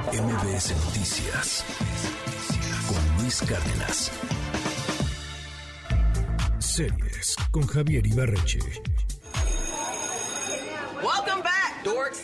MBS Noticias con Luis Cárdenas. Series con Javier Ibarreche. Welcome back.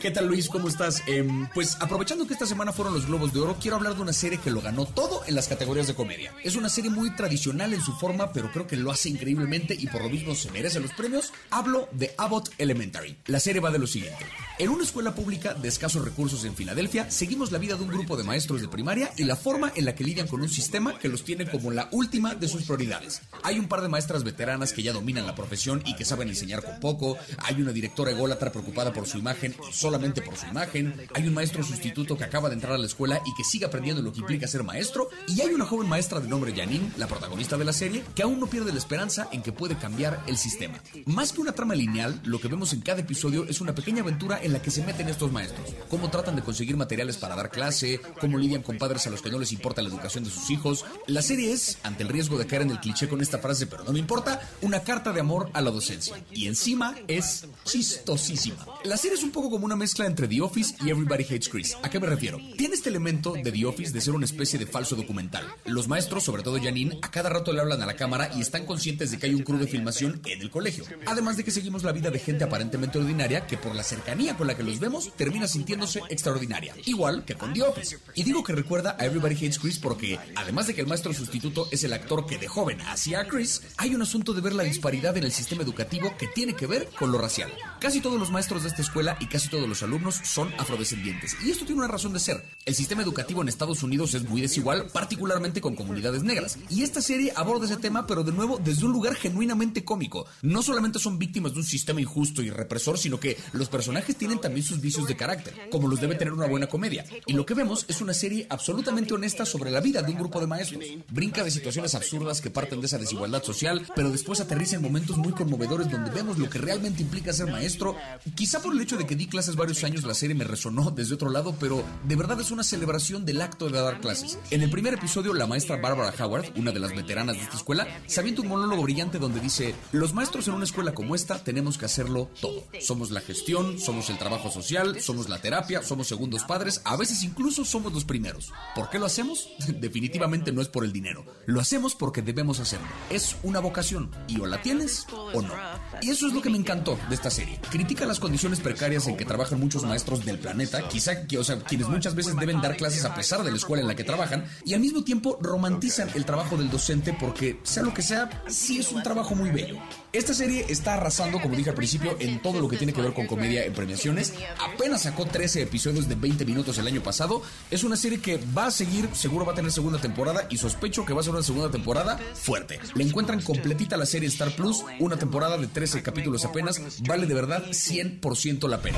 ¿Qué tal Luis? ¿Cómo estás? Em, pues aprovechando que esta semana fueron los Globos de Oro, quiero hablar de una serie que lo ganó todo en las categorías de comedia. Es una serie muy tradicional en su forma, pero creo que lo hace increíblemente y por lo mismo se merece los premios. Hablo de Abbott Elementary. La serie va de lo siguiente. En una escuela pública de escasos recursos en Filadelfia, seguimos la vida de un grupo de maestros de primaria y la forma en la que lidian con un sistema que los tiene como la última de sus prioridades. Hay un par de maestras veteranas que ya dominan la profesión y que saben enseñar con poco. Hay una directora ególatra preocupada por su imagen solamente por su imagen. Hay un maestro sustituto que acaba de entrar a la escuela y que sigue aprendiendo lo que implica ser maestro. Y hay una joven maestra de nombre Janine, la protagonista de la serie, que aún no pierde la esperanza en que puede cambiar el sistema. Más que una trama lineal, lo que vemos en cada episodio es una pequeña aventura en la que se meten estos maestros. Cómo tratan de conseguir materiales para dar clase, cómo lidian con padres a los que no les importa la educación de sus hijos. La serie es, ante el riesgo de caer en el cliché con esta frase, pero no me importa, una carta de amor a la docencia. Y encima es chistosísima. La serie es un poco como una mezcla entre The Office y Everybody Hates Chris. ¿A qué me refiero? Tiene este elemento de The Office de ser una especie de falso documental. Los maestros, sobre todo Janine, a cada rato le hablan a la cámara y están conscientes de que hay un crew de filmación en el colegio. Además de que seguimos la vida de gente aparentemente ordinaria que por la cercanía con la que los vemos termina sintiéndose extraordinaria. Igual que con The Office. Y digo que recuerda a Everybody Hates Chris porque, además de que el maestro sustituto es el actor que de joven hacía a Chris, hay un asunto de ver la disparidad en el sistema educativo que tiene que ver con lo racial. Casi todos los maestros de esta escuela y casi todos los alumnos son afrodescendientes. Y esto tiene una razón de ser. El sistema educativo en Estados Unidos es muy desigual, particularmente con comunidades negras. Y esta serie aborda ese tema, pero de nuevo desde un lugar genuinamente cómico. No solamente son víctimas de un sistema injusto y represor, sino que los personajes tienen también sus vicios de carácter, como los debe tener una buena comedia. Y lo que vemos es una serie absolutamente honesta sobre la vida de un grupo de maestros. Brinca de situaciones absurdas que parten de esa desigualdad social, pero después aterriza en momentos muy conmovedores donde vemos lo que realmente implica ser maestro. Quizá por el hecho de que di clases varios años la serie me resonó desde otro lado, pero de verdad es una celebración del acto de dar clases. En el primer episodio, la maestra Barbara Howard, una de las veteranas de esta escuela, se avienta un monólogo brillante donde dice, los maestros en una escuela como esta tenemos que hacerlo todo. Somos la gestión, somos el trabajo social, somos la terapia, somos segundos padres, a veces incluso somos los primeros. ¿Por qué lo hacemos? Definitivamente no es por el dinero. Lo hacemos porque debemos hacerlo. Es una vocación y o la tienes o no. Y eso es lo que me encantó de esta serie. Critica las condiciones precarias en que trabajan muchos maestros del planeta, quizá o sea, quienes muchas veces deben dar clases a pesar de la escuela en la que trabajan, y al mismo tiempo romantizan el trabajo del docente porque, sea lo que sea, sí es un trabajo muy bello. Esta serie está arrasando, como dije al principio, en todo lo que tiene que ver con comedia en premiaciones. Apenas sacó 13 episodios de 20 minutos el año pasado. Es una serie que va a seguir, seguro va a tener segunda temporada y sospecho que va a ser una segunda temporada fuerte. Le encuentran completita la serie Star Plus, una temporada de 13 capítulos apenas. Vale de verdad 100% la pena.